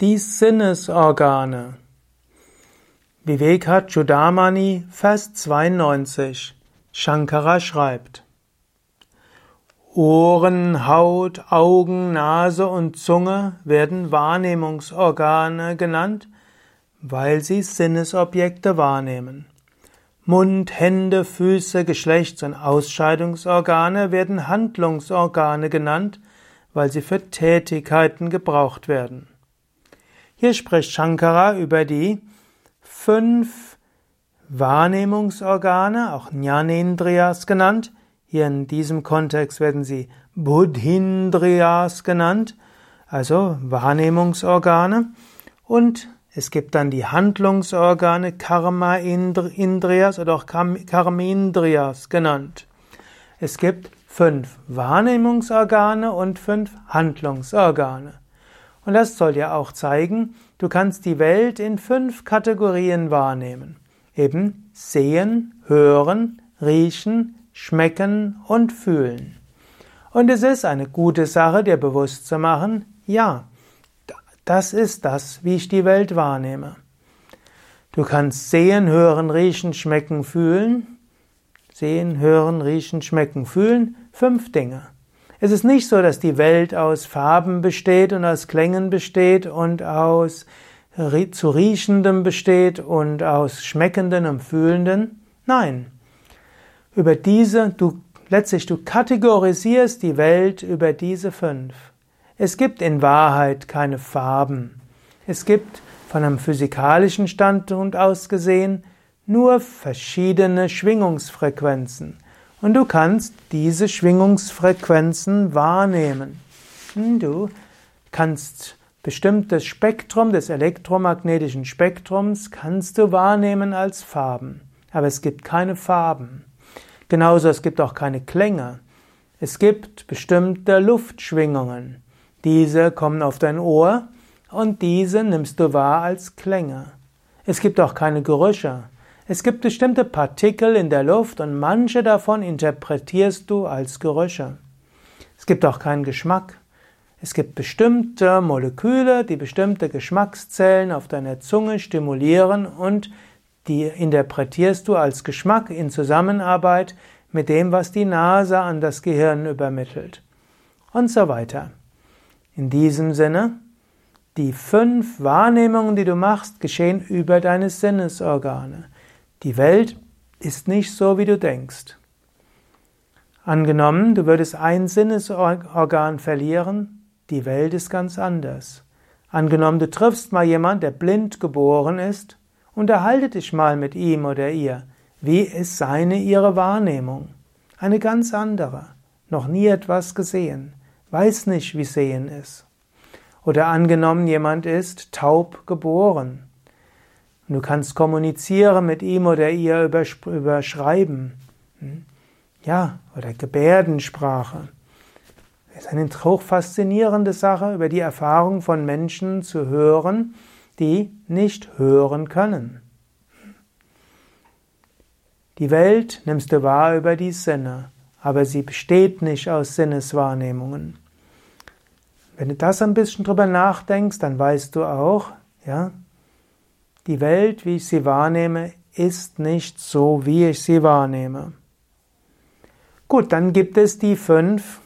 Die Sinnesorgane. Vivekachudamani, Vers 92. Shankara schreibt: Ohren, Haut, Augen, Nase und Zunge werden Wahrnehmungsorgane genannt, weil sie Sinnesobjekte wahrnehmen. Mund, Hände, Füße, Geschlechts- und Ausscheidungsorgane werden Handlungsorgane genannt, weil sie für Tätigkeiten gebraucht werden. Hier spricht Shankara über die fünf Wahrnehmungsorgane, auch Jnanendriyas genannt. Hier in diesem Kontext werden sie Buddhindriyas genannt, also Wahrnehmungsorgane. Und es gibt dann die Handlungsorgane Karma Indriyas oder auch Karmendriyas genannt. Es gibt fünf Wahrnehmungsorgane und fünf Handlungsorgane. Und das soll dir auch zeigen, du kannst die Welt in fünf Kategorien wahrnehmen. Eben sehen, hören, riechen, schmecken und fühlen. Und es ist eine gute Sache, dir bewusst zu machen, ja, das ist das, wie ich die Welt wahrnehme. Du kannst sehen, hören, riechen, schmecken, fühlen. Sehen, hören, riechen, schmecken, fühlen. Fünf Dinge. Es ist nicht so, dass die Welt aus Farben besteht und aus Klängen besteht und aus zu riechendem besteht und aus schmeckenden und fühlenden. Nein. Über diese, du, letztlich, du kategorisierst die Welt über diese fünf. Es gibt in Wahrheit keine Farben. Es gibt von einem physikalischen Standpunkt aus gesehen nur verschiedene Schwingungsfrequenzen und du kannst diese Schwingungsfrequenzen wahrnehmen. Du kannst bestimmtes Spektrum des elektromagnetischen Spektrums kannst du wahrnehmen als Farben, aber es gibt keine Farben. Genauso es gibt auch keine Klänge. Es gibt bestimmte Luftschwingungen. Diese kommen auf dein Ohr und diese nimmst du wahr als Klänge. Es gibt auch keine Gerüche. Es gibt bestimmte Partikel in der Luft und manche davon interpretierst du als Gerüche. Es gibt auch keinen Geschmack. Es gibt bestimmte Moleküle, die bestimmte Geschmackszellen auf deiner Zunge stimulieren und die interpretierst du als Geschmack in Zusammenarbeit mit dem, was die Nase an das Gehirn übermittelt. Und so weiter. In diesem Sinne, die fünf Wahrnehmungen, die du machst, geschehen über deine Sinnesorgane. Die Welt ist nicht so, wie du denkst. Angenommen, du würdest ein Sinnesorgan verlieren, die Welt ist ganz anders. Angenommen, du triffst mal jemand, der blind geboren ist, unterhalte dich mal mit ihm oder ihr. Wie ist seine, ihre Wahrnehmung? Eine ganz andere. Noch nie etwas gesehen. Weiß nicht, wie sehen ist. Oder angenommen, jemand ist taub geboren. Du kannst kommunizieren mit ihm oder ihr über, über Schreiben. Hm? Ja, oder Gebärdensprache. Es ist eine hochfaszinierende Sache, über die Erfahrung von Menschen zu hören, die nicht hören können. Die Welt nimmst du wahr über die Sinne, aber sie besteht nicht aus Sinneswahrnehmungen. Wenn du das ein bisschen drüber nachdenkst, dann weißt du auch, ja, die Welt, wie ich sie wahrnehme, ist nicht so, wie ich sie wahrnehme. Gut, dann gibt es die fünf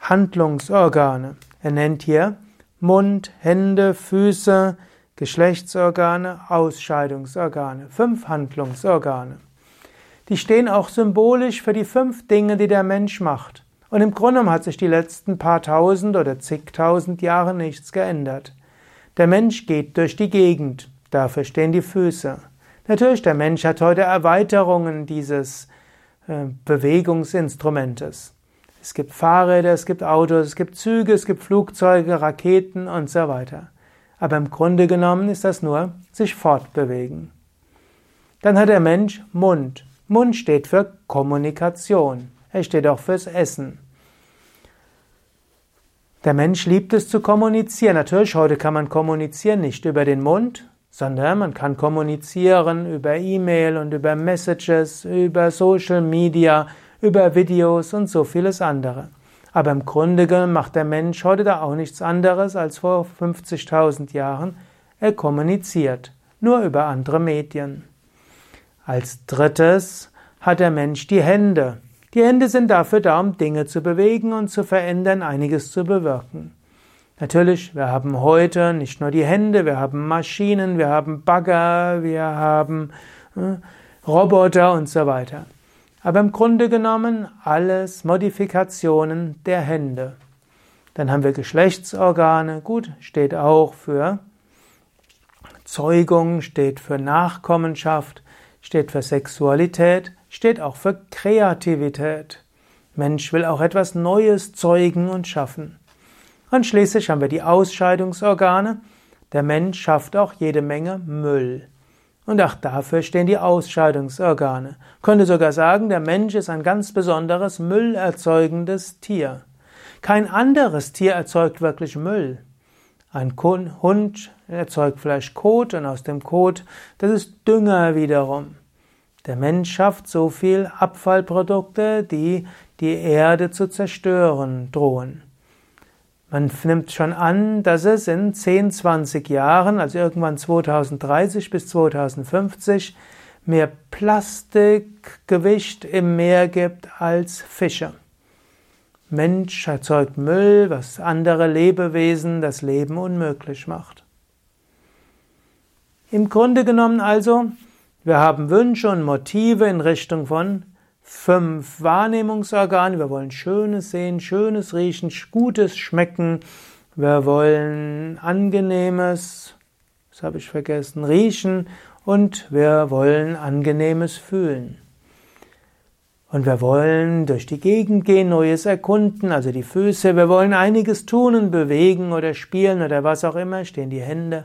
Handlungsorgane. Er nennt hier Mund, Hände, Füße, Geschlechtsorgane, Ausscheidungsorgane. Fünf Handlungsorgane. Die stehen auch symbolisch für die fünf Dinge, die der Mensch macht. Und im Grunde hat sich die letzten paar tausend oder zigtausend Jahre nichts geändert. Der Mensch geht durch die Gegend. Dafür stehen die Füße. Natürlich, der Mensch hat heute Erweiterungen dieses äh, Bewegungsinstrumentes. Es gibt Fahrräder, es gibt Autos, es gibt Züge, es gibt Flugzeuge, Raketen und so weiter. Aber im Grunde genommen ist das nur sich fortbewegen. Dann hat der Mensch Mund. Mund steht für Kommunikation. Er steht auch fürs Essen. Der Mensch liebt es zu kommunizieren. Natürlich, heute kann man kommunizieren nicht über den Mund, sondern man kann kommunizieren über E-Mail und über Messages, über Social Media, über Videos und so vieles andere. Aber im Grunde macht der Mensch heute da auch nichts anderes als vor 50.000 Jahren. Er kommuniziert, nur über andere Medien. Als drittes hat der Mensch die Hände. Die Hände sind dafür da, um Dinge zu bewegen und zu verändern, einiges zu bewirken. Natürlich, wir haben heute nicht nur die Hände, wir haben Maschinen, wir haben Bagger, wir haben äh, Roboter und so weiter. Aber im Grunde genommen alles Modifikationen der Hände. Dann haben wir Geschlechtsorgane, gut, steht auch für Zeugung, steht für Nachkommenschaft, steht für Sexualität, steht auch für Kreativität. Mensch will auch etwas Neues zeugen und schaffen. Und schließlich haben wir die Ausscheidungsorgane. Der Mensch schafft auch jede Menge Müll. Und auch dafür stehen die Ausscheidungsorgane. Könnte sogar sagen, der Mensch ist ein ganz besonderes müllerzeugendes Tier. Kein anderes Tier erzeugt wirklich Müll. Ein Hund erzeugt vielleicht Kot und aus dem Kot, das ist Dünger wiederum. Der Mensch schafft so viel Abfallprodukte, die die Erde zu zerstören drohen. Man nimmt schon an, dass es in 10, 20 Jahren, also irgendwann 2030 bis 2050, mehr Plastikgewicht im Meer gibt als Fische. Mensch erzeugt Müll, was andere Lebewesen das Leben unmöglich macht. Im Grunde genommen also, wir haben Wünsche und Motive in Richtung von fünf Wahrnehmungsorgane. Wir wollen Schönes sehen, Schönes riechen, Gutes schmecken. Wir wollen Angenehmes, das habe ich vergessen, riechen und wir wollen Angenehmes fühlen. Und wir wollen durch die Gegend gehen, Neues erkunden, also die Füße. Wir wollen einiges tun und bewegen oder spielen oder was auch immer, stehen die Hände.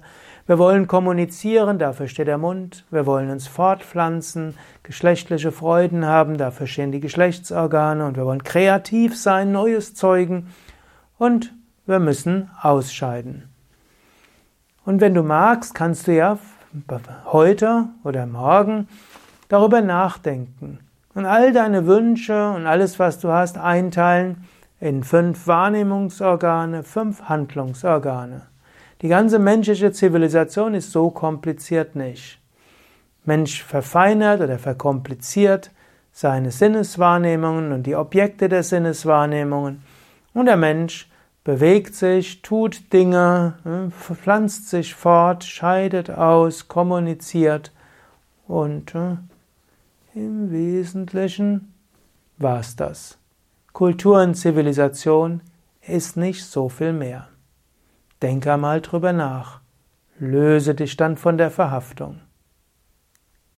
Wir wollen kommunizieren, dafür steht der Mund. Wir wollen uns fortpflanzen, geschlechtliche Freuden haben, dafür stehen die Geschlechtsorgane. Und wir wollen kreativ sein, Neues zeugen. Und wir müssen ausscheiden. Und wenn du magst, kannst du ja heute oder morgen darüber nachdenken und all deine Wünsche und alles, was du hast, einteilen in fünf Wahrnehmungsorgane, fünf Handlungsorgane. Die ganze menschliche Zivilisation ist so kompliziert nicht. Mensch verfeinert oder verkompliziert seine Sinneswahrnehmungen und die Objekte der Sinneswahrnehmungen und der Mensch bewegt sich, tut Dinge, hm, pflanzt sich fort, scheidet aus, kommuniziert und hm, im Wesentlichen war's das. Kultur und Zivilisation ist nicht so viel mehr. Denk einmal drüber nach. Löse dich dann von der Verhaftung.